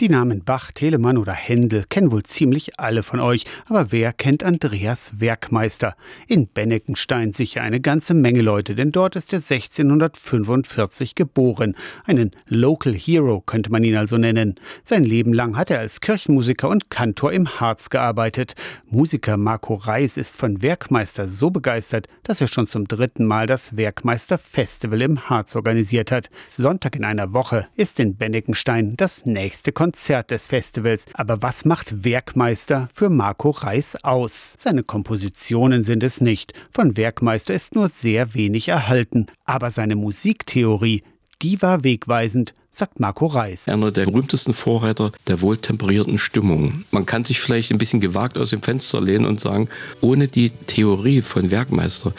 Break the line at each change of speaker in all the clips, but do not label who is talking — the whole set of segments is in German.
Die Namen Bach, Telemann oder Händel kennen wohl ziemlich alle von euch, aber wer kennt Andreas Werkmeister? In Benneckenstein sicher eine ganze Menge Leute, denn dort ist er 1645 geboren. Einen Local Hero könnte man ihn also nennen. Sein Leben lang hat er als Kirchenmusiker und Kantor im Harz gearbeitet. Musiker Marco Reis ist von Werkmeister so begeistert, dass er schon zum dritten Mal das Werkmeister Festival im Harz organisiert hat. Sonntag in einer Woche ist in Benneckenstein das nächste Konzert Konzert des Festivals. Aber was macht Werkmeister für Marco Reis aus? Seine Kompositionen sind es nicht. Von Werkmeister ist nur sehr wenig erhalten. Aber seine Musiktheorie, die war wegweisend, sagt Marco Reis.
Einer der berühmtesten Vorreiter der wohltemperierten Stimmung. Man kann sich vielleicht ein bisschen gewagt aus dem Fenster lehnen und sagen, ohne die Theorie von Werkmeister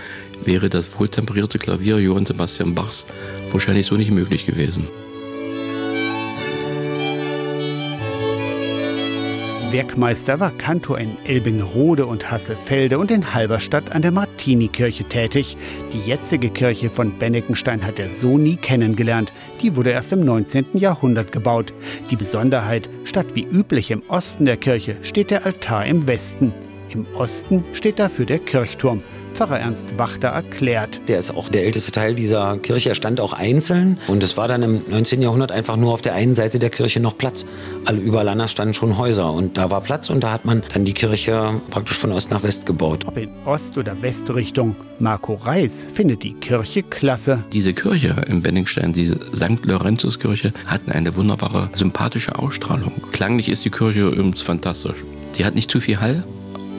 wäre das wohltemperierte Klavier Johann Sebastian Bachs wahrscheinlich so nicht möglich gewesen.
Werkmeister war Kantor in Elbingrode und Hasselfelde und in Halberstadt an der Martinikirche tätig. Die jetzige Kirche von Benneckenstein hat er so nie kennengelernt. Die wurde erst im 19. Jahrhundert gebaut. Die Besonderheit, statt wie üblich im Osten der Kirche steht der Altar im Westen. Im Osten steht dafür der Kirchturm. Pfarrer Ernst Wachter erklärt.
Der ist auch der älteste Teil dieser Kirche. Er stand auch einzeln und es war dann im 19. Jahrhundert einfach nur auf der einen Seite der Kirche noch Platz. Alle überall anders standen schon Häuser und da war Platz und da hat man dann die Kirche praktisch von Ost nach West gebaut.
Ob in Ost- oder Westrichtung, Marco Reis findet die Kirche klasse.
Diese Kirche im Benningstein, diese St. Laurentius-Kirche, hat eine wunderbare, sympathische Ausstrahlung. Klanglich ist die Kirche übrigens fantastisch. Sie hat nicht zu viel Hall,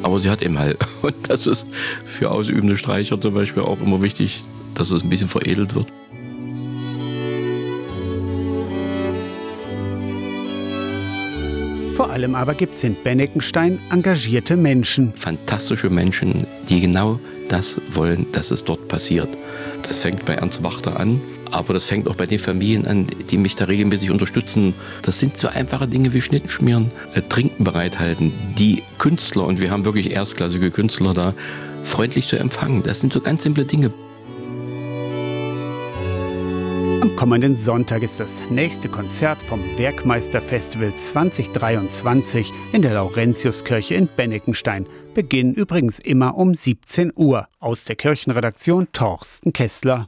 aber sie hat eben halt. Und das ist für ausübende Streicher zum Beispiel auch immer wichtig, dass es ein bisschen veredelt wird.
Vor allem aber gibt es in Benneckenstein engagierte Menschen.
Fantastische Menschen, die genau das wollen, dass es dort passiert. Das fängt bei Ernst Wachter an, aber das fängt auch bei den Familien an, die mich da regelmäßig unterstützen. Das sind so einfache Dinge wie Schnitten schmieren, äh, Trinken bereithalten, die Künstler, und wir haben wirklich erstklassige Künstler da, freundlich zu empfangen. Das sind so ganz simple Dinge.
Am kommenden Sonntag ist das nächste Konzert vom Werkmeisterfestival 2023 in der Laurentiuskirche in Benneckenstein. Beginn übrigens immer um 17 Uhr. Aus der Kirchenredaktion Torsten Kessler.